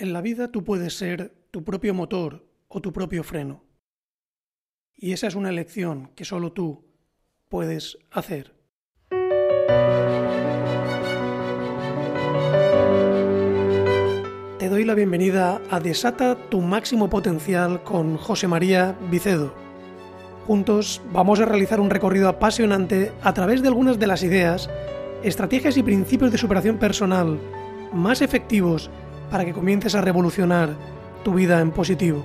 En la vida tú puedes ser tu propio motor o tu propio freno. Y esa es una elección que solo tú puedes hacer. Te doy la bienvenida a Desata tu máximo potencial con José María Vicedo. Juntos vamos a realizar un recorrido apasionante a través de algunas de las ideas, estrategias y principios de superación personal más efectivos para que comiences a revolucionar tu vida en positivo.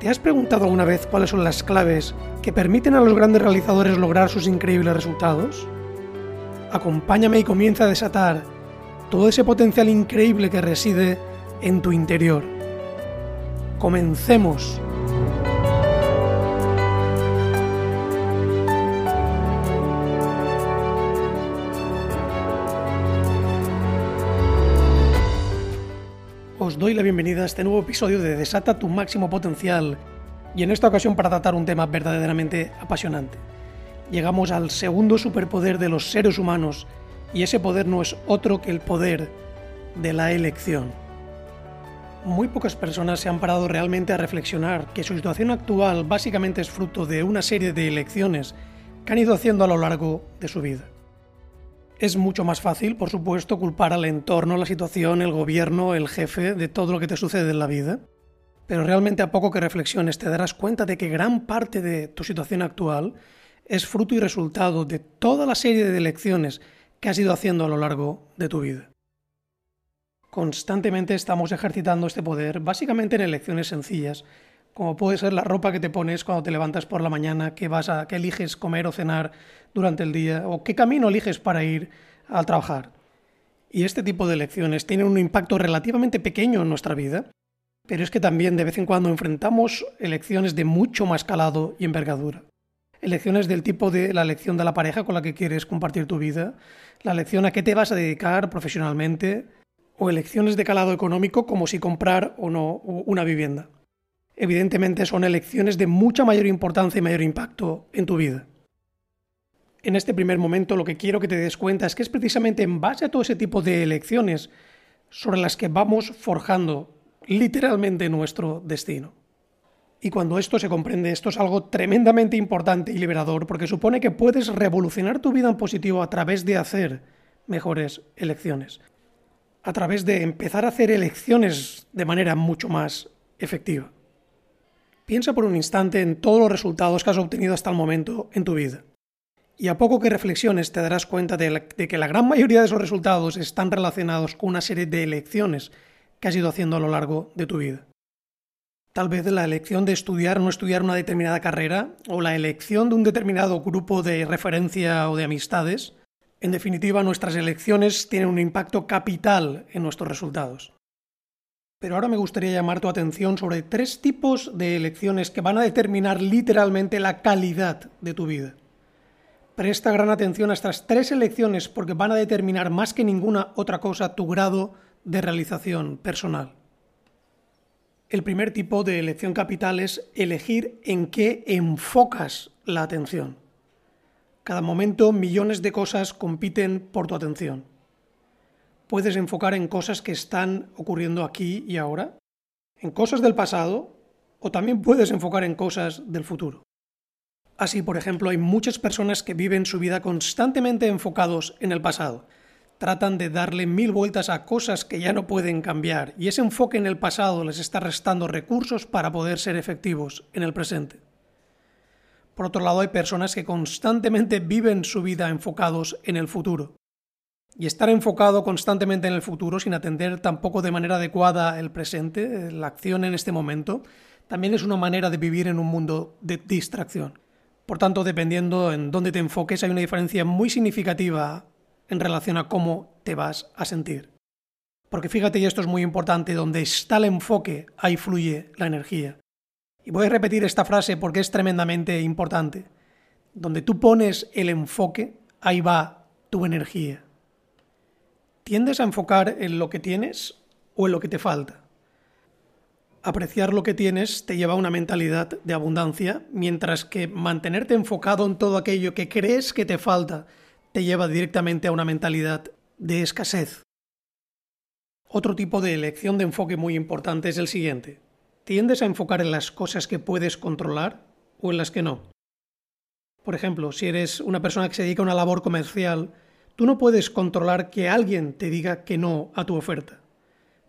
¿Te has preguntado alguna vez cuáles son las claves que permiten a los grandes realizadores lograr sus increíbles resultados? Acompáñame y comienza a desatar todo ese potencial increíble que reside en tu interior. Comencemos. La bienvenida a este nuevo episodio de Desata tu máximo potencial y en esta ocasión para tratar un tema verdaderamente apasionante. Llegamos al segundo superpoder de los seres humanos y ese poder no es otro que el poder de la elección. Muy pocas personas se han parado realmente a reflexionar que su situación actual básicamente es fruto de una serie de elecciones que han ido haciendo a lo largo de su vida. Es mucho más fácil, por supuesto, culpar al entorno, la situación, el gobierno, el jefe, de todo lo que te sucede en la vida. Pero realmente a poco que reflexiones te darás cuenta de que gran parte de tu situación actual es fruto y resultado de toda la serie de elecciones que has ido haciendo a lo largo de tu vida. Constantemente estamos ejercitando este poder, básicamente en elecciones sencillas, como puede ser la ropa que te pones cuando te levantas por la mañana, qué vas a, qué eliges comer o cenar durante el día, o qué camino eliges para ir al trabajar. Y este tipo de elecciones tienen un impacto relativamente pequeño en nuestra vida, pero es que también de vez en cuando enfrentamos elecciones de mucho más calado y envergadura. Elecciones del tipo de la elección de la pareja con la que quieres compartir tu vida, la elección a qué te vas a dedicar profesionalmente, o elecciones de calado económico como si comprar o no una vivienda evidentemente son elecciones de mucha mayor importancia y mayor impacto en tu vida. En este primer momento lo que quiero que te des cuenta es que es precisamente en base a todo ese tipo de elecciones sobre las que vamos forjando literalmente nuestro destino. Y cuando esto se comprende, esto es algo tremendamente importante y liberador porque supone que puedes revolucionar tu vida en positivo a través de hacer mejores elecciones. A través de empezar a hacer elecciones de manera mucho más efectiva. Piensa por un instante en todos los resultados que has obtenido hasta el momento en tu vida. Y a poco que reflexiones te darás cuenta de, que la gran mayoría de esos resultados están relacionados con una serie de elecciones que has ido haciendo a lo largo de tu vida. Tal vez la elección de estudiar o no estudiar una determinada carrera, o la elección de un determinado grupo de referencia o de amistades. En definitiva, nuestras elecciones tienen un impacto capital en nuestros resultados. Pero ahora me gustaría llamar tu atención sobre tres tipos de elecciones que van a determinar literalmente la calidad de tu vida. Presta gran atención a estas tres elecciones porque van a determinar más que ninguna otra cosa tu grado de realización personal. El primer tipo de elección capital es elegir en qué enfocas la atención. Cada momento millones de cosas compiten por tu atención puedes enfocar en cosas que están ocurriendo aquí y ahora, en cosas del pasado, o también puedes enfocar en cosas del futuro. Así, por ejemplo, hay muchas personas que viven su vida constantemente enfocados en el pasado. Tratan de darle mil vueltas a cosas que ya no pueden cambiar, y ese enfoque en el pasado les está restando recursos para poder ser efectivos en el presente. Por otro lado, hay personas que constantemente viven su vida enfocados en el futuro. Y estar enfocado constantemente en el futuro sin atender tampoco de manera adecuada el presente, la acción en este momento, también es una manera de vivir en un mundo de distracción. Por tanto, dependiendo en dónde te enfoques, hay una diferencia muy significativa en relación a cómo te vas a sentir. Porque fíjate, y esto es muy importante, donde está el enfoque, ahí fluye la energía. Y voy a repetir esta frase porque es tremendamente importante. Donde tú pones el enfoque, ahí va tu energía. ¿Tiendes a enfocar en lo que tienes o en lo que te falta? Apreciar lo que tienes te lleva a una mentalidad de abundancia, mientras que mantenerte enfocado en todo aquello que crees que te falta te lleva directamente a una mentalidad de escasez. Otro tipo de elección de enfoque muy importante es el siguiente. ¿Tiendes a enfocar en las cosas que puedes controlar o en las que no? Por ejemplo, si eres una persona que se dedica a una labor comercial, tú no puedes controlar que alguien te diga que no a tu oferta.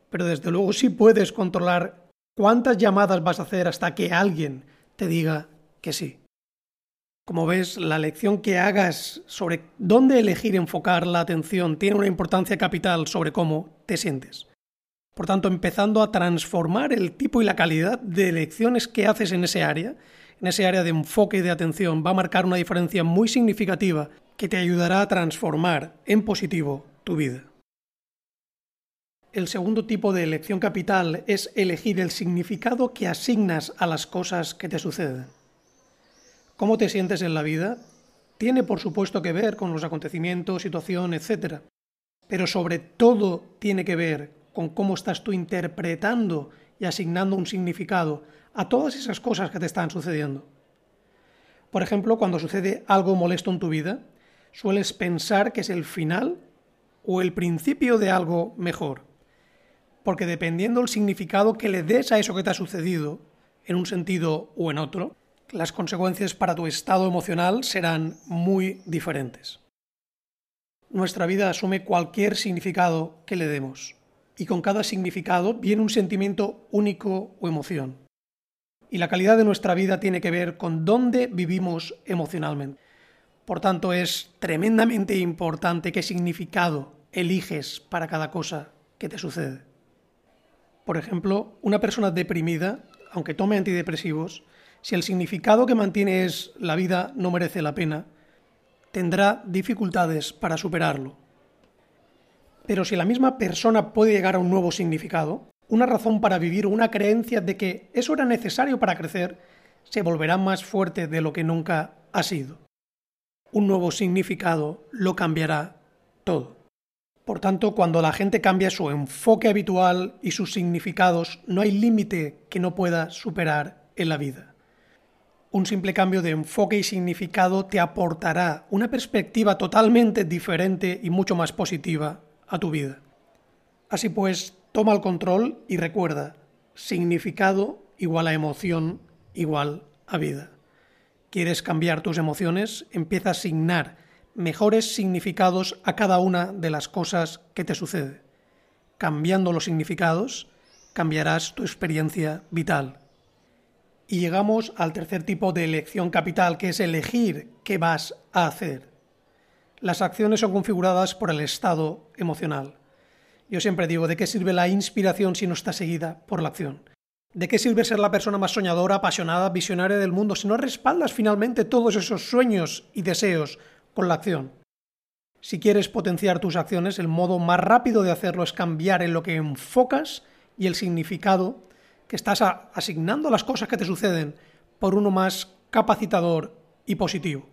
Pero desde luego sí puedes controlar cuántas llamadas vas a hacer hasta que alguien te diga que sí. Como ves, la lección que hagas sobre dónde elegir enfocar la atención tiene una importancia capital sobre cómo te sientes. Por tanto, empezando a transformar el tipo y la calidad de elecciones que haces en ese área, en ese área de enfoque y de atención, va a marcar una diferencia muy significativa que te ayudará a transformar en positivo tu vida. El segundo tipo de elección capital es elegir el significado que asignas a las cosas que te suceden cómo te sientes en la vida tiene por supuesto que ver con los acontecimientos, situación, etc. Pero sobre todo tiene que ver con cómo estás tú interpretando y asignando un significado a todas esas cosas que te están sucediendo. Por ejemplo, cuando sucede algo molesto en tu vida, sueles pensar que es el final o el principio de algo mejor. Porque dependiendo del significado que le des a eso que te ha sucedido, en un sentido o en otro, las consecuencias para tu estado emocional serán muy diferentes. Nuestra vida asume cualquier significado que le demos, y con cada significado viene un sentimiento único o emoción. Y la calidad de nuestra vida tiene que ver con dónde vivimos emocionalmente. Por tanto, es tremendamente importante qué significado eliges para cada cosa que te sucede. Por ejemplo, una persona deprimida, aunque tome antidepresivos, si el significado que mantiene es la vida no merece la pena, tendrá dificultades para superarlo. Pero si la misma persona puede llegar a un nuevo significado, una razón para vivir, una creencia de que eso era necesario para crecer, se volverá más fuerte de lo que nunca ha sido. Un nuevo significado lo cambiará todo. Por tanto, cuando la gente cambia su enfoque habitual y sus significados, no hay límite que no pueda superar en la vida un simple cambio de enfoque y significado te aportará una perspectiva totalmente diferente y mucho más positiva a tu vida. Así pues, toma el control y recuerda, significado igual a emoción igual a vida. ¿Quieres cambiar tus emociones? Empieza a asignar mejores significados a cada una de las cosas que te sucede. Cambiando los significados, cambiarás tu experiencia vital y llegamos al tercer tipo de elección capital, que es elegir qué vas a hacer. Las acciones son configuradas por el estado emocional. Yo siempre digo, ¿de qué sirve la inspiración si no está seguida por la acción? ¿De qué sirve ser la persona más soñadora, apasionada, visionaria del mundo si no respaldas finalmente todos esos sueños y deseos con la acción? Si quieres potenciar tus acciones, el modo más rápido de hacerlo es cambiar en lo que enfocas y el significado que estás asignando las cosas que te suceden por uno más capacitador y positivo.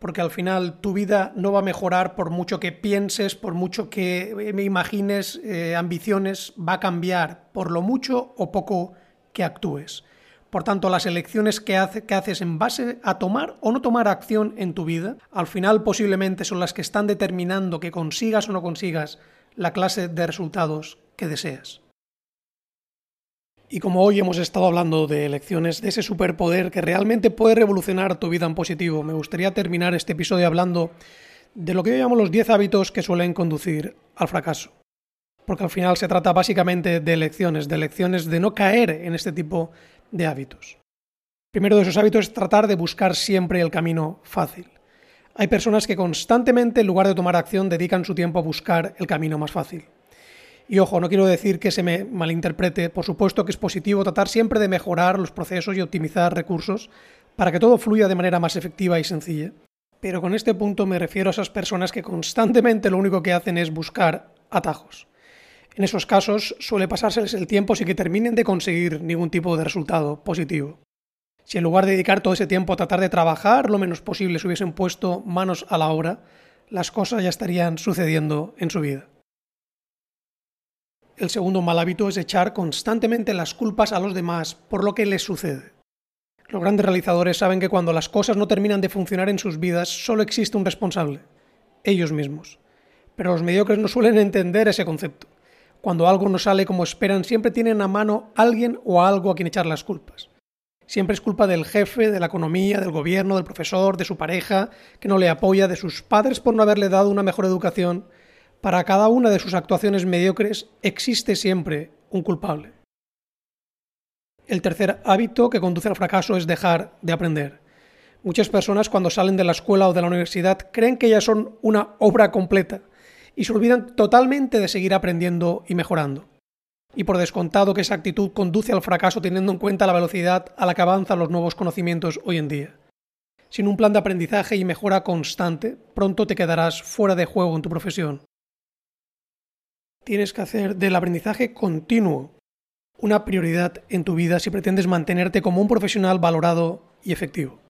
Porque al final tu vida no va a mejorar por mucho que pienses, por mucho que eh, me imagines, eh, ambiciones, va a cambiar por lo mucho o poco que actúes. Por tanto, las elecciones que, que, haces en base a tomar o no tomar acción en tu vida, al final posiblemente son las que están determinando que consigas o no consigas la clase de resultados que deseas. Y como hoy hemos estado hablando de elecciones, de ese superpoder que realmente puede revolucionar tu vida en positivo, me gustaría terminar este episodio hablando de lo que yo llamo los 10 hábitos que suelen conducir al fracaso. Porque al final se trata básicamente de elecciones, de elecciones de no caer en este tipo de hábitos. Primero de esos hábitos es tratar de buscar siempre el camino fácil. Hay personas que constantemente, en lugar de tomar acción, dedican su tiempo a buscar el camino más fácil. Y ojo, no quiero decir que se me malinterprete, por supuesto que es positivo tratar siempre de mejorar los procesos y optimizar recursos para que todo fluya de manera más efectiva y sencilla. Pero con este punto me refiero a esas personas que constantemente lo único que hacen es buscar atajos. En esos casos suele pasárseles el tiempo sin que terminen de conseguir ningún tipo de resultado positivo. Si en lugar de dedicar todo ese tiempo a tratar de trabajar lo menos posible se hubiesen puesto manos a la obra, las cosas ya estarían sucediendo en su vida. El segundo mal hábito es echar constantemente las culpas a los demás por lo que les sucede. Los grandes realizadores saben que cuando las cosas no terminan de funcionar en sus vidas solo existe un responsable, ellos mismos. Pero los mediocres no suelen entender ese concepto. Cuando algo no sale como esperan, siempre tienen a mano alguien o algo a quien echar las culpas. Siempre es culpa del jefe, de la economía, del gobierno, del profesor, de su pareja, que no le apoya, de sus padres por no haberle dado una mejor educación. Para cada una de sus actuaciones mediocres existe siempre un culpable. El tercer hábito que conduce al fracaso es dejar de aprender. Muchas personas cuando salen de la escuela o de la universidad creen que ya son una obra completa y se olvidan totalmente de seguir aprendiendo y mejorando. Y por descontado que esa actitud conduce al fracaso teniendo en cuenta la velocidad a la que avanzan los nuevos conocimientos hoy en día. Sin un plan de aprendizaje y mejora constante, pronto te quedarás fuera de juego en tu profesión. Tienes que hacer del aprendizaje continuo una prioridad en tu vida si pretendes mantenerte como un profesional valorado y efectivo.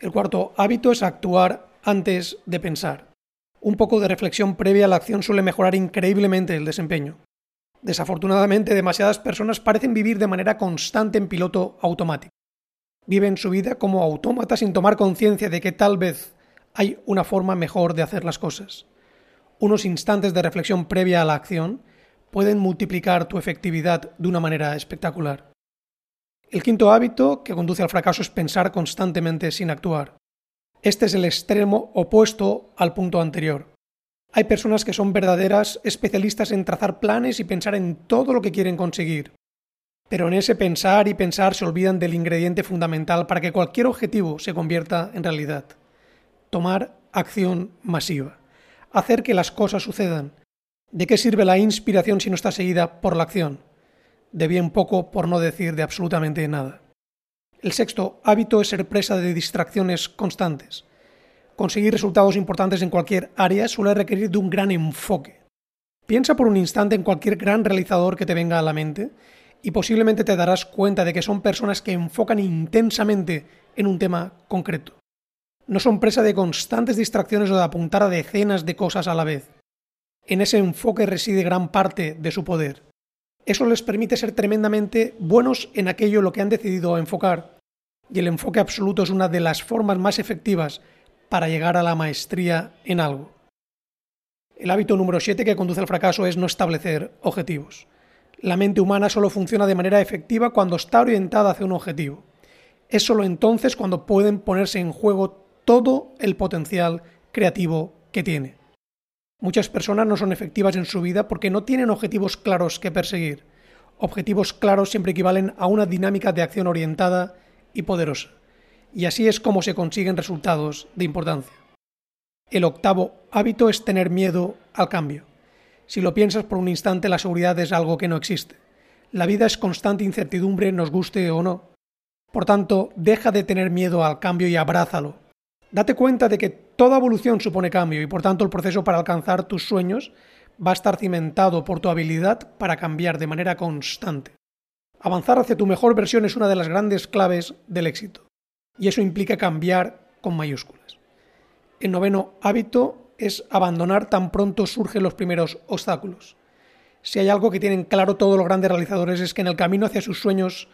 El cuarto hábito es actuar antes de pensar. Un poco de reflexión previa a la acción suele mejorar increíblemente el desempeño. Desafortunadamente, demasiadas personas parecen vivir de manera constante en piloto automático. Viven su vida como autómatas sin tomar conciencia de que tal vez hay una forma mejor de hacer las cosas. Unos instantes de reflexión previa a la acción pueden multiplicar tu efectividad de una manera espectacular. El quinto hábito que conduce al fracaso es pensar constantemente sin actuar. Este es el extremo opuesto al punto anterior. Hay personas que son verdaderas especialistas en trazar planes y pensar en todo lo que quieren conseguir. Pero en ese pensar y pensar se olvidan del ingrediente fundamental para que cualquier objetivo se convierta en realidad. Tomar acción masiva. Hacer que las cosas sucedan. ¿De qué sirve la inspiración si no está seguida por la acción? de bien poco por no decir de absolutamente nada. El sexto hábito es ser presa de distracciones constantes. Conseguir resultados importantes en cualquier área suele requerir de un gran enfoque. Piensa por un instante en cualquier gran realizador que te venga a la mente y posiblemente te darás cuenta de que son personas que enfocan intensamente en un tema concreto. No son presa de constantes distracciones o de apuntar a decenas de cosas a la vez. En ese enfoque reside gran parte de su poder. Eso les permite ser tremendamente buenos en aquello lo que han decidido enfocar. Y el enfoque absoluto es una de las formas más efectivas para llegar a la maestría en algo. El hábito número 7 que conduce al fracaso es no establecer objetivos. La mente humana solo funciona de manera efectiva cuando está orientada hacia un objetivo. Es solo entonces cuando pueden ponerse en juego todo el potencial creativo que tiene. Muchas personas no son efectivas en su vida porque no tienen objetivos claros que perseguir. Objetivos claros siempre equivalen a una dinámica de acción orientada y poderosa. Y así es como se consiguen resultados de importancia. El octavo hábito es tener miedo al cambio. Si lo piensas por un instante, la seguridad es algo que no existe. La vida es constante incertidumbre, nos guste o no. Por tanto, deja de tener miedo al cambio y abrázalo. Date cuenta de que toda evolución supone cambio y por tanto el proceso para alcanzar tus sueños va a estar cimentado por tu habilidad para cambiar de manera constante. Avanzar hacia tu mejor versión es una de las grandes claves del éxito y eso implica cambiar con mayúsculas. El noveno hábito es abandonar tan pronto surgen los primeros obstáculos. Si hay algo que tienen claro todos los grandes realizadores es que en el camino hacia sus sueños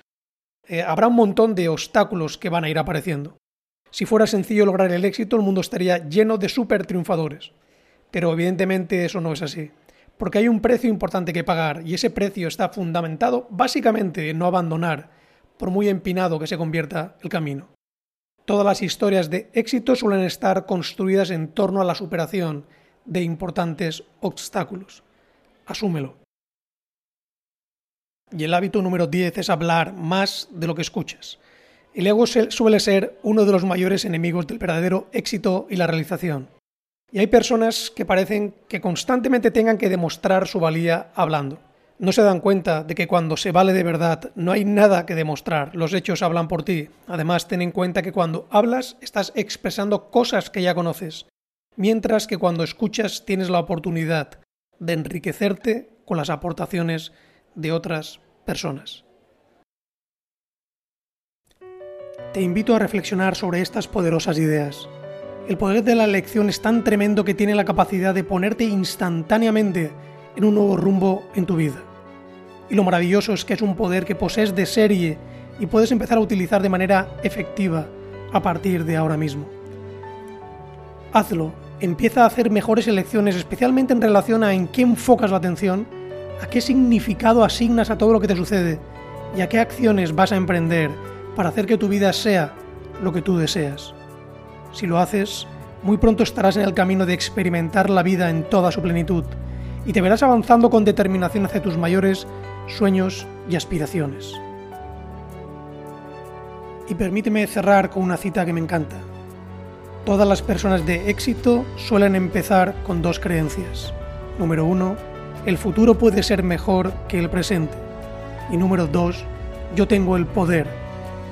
eh, habrá un montón de obstáculos que van a ir apareciendo. Si fuera sencillo lograr el éxito, el mundo estaría lleno de super triunfadores. Pero evidentemente eso no es así. Porque hay un precio importante que pagar y ese precio está fundamentado básicamente en no abandonar, por muy empinado que se convierta el camino. Todas las historias de éxito suelen estar construidas en torno a la superación de importantes obstáculos. Asúmelo. Y el hábito número 10 es hablar más de lo que escuchas. El ego suele ser uno de los mayores enemigos del verdadero éxito y la realización. Y hay personas que parecen que constantemente tengan que demostrar su valía hablando. No se dan cuenta de que cuando se vale de verdad no hay nada que demostrar, los hechos hablan por ti. Además, ten en cuenta que cuando hablas estás expresando cosas que ya conoces, mientras que cuando escuchas tienes la oportunidad de enriquecerte con las aportaciones de otras personas. Te invito a reflexionar sobre estas poderosas ideas. El poder de la elección es tan tremendo que tiene la capacidad de ponerte instantáneamente en un nuevo rumbo en tu vida. Y lo maravilloso es que es un poder que posees de serie y puedes empezar a utilizar de manera efectiva a partir de ahora mismo. Hazlo, empieza a hacer mejores elecciones, especialmente en relación a en qué enfocas la atención, ¿A qué significado asignas a todo lo que te sucede? ¿Y a qué acciones vas a emprender para hacer que tu vida sea lo que tú deseas? Si lo haces, muy pronto estarás en el camino de experimentar la vida en toda su plenitud y te verás avanzando con determinación hacia tus mayores sueños y aspiraciones. Y permíteme cerrar con una cita que me encanta. Todas las personas de éxito suelen empezar con dos creencias. Número uno, el futuro puede ser mejor que el presente. Y número dos, yo tengo el poder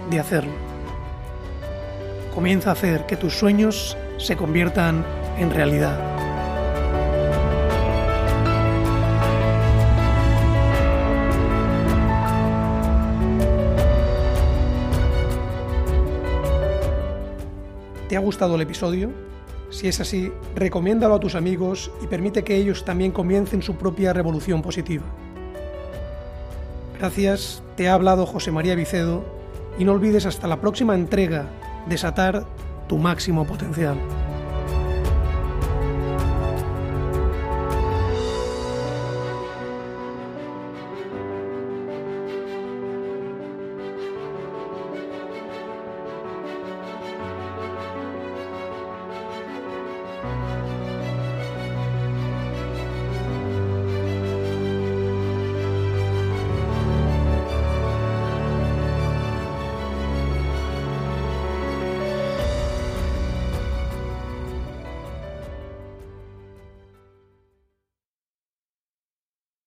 de hacerlo. Comienza a hacer que tus sueños se conviertan en realidad. ¿Te ha gustado el episodio? Si es así, recomiéndalo a tus amigos y permite que ellos también comiencen su propia revolución positiva. Gracias, te ha hablado José María Vicedo y no olvides hasta la próxima entrega desatar tu máximo potencial.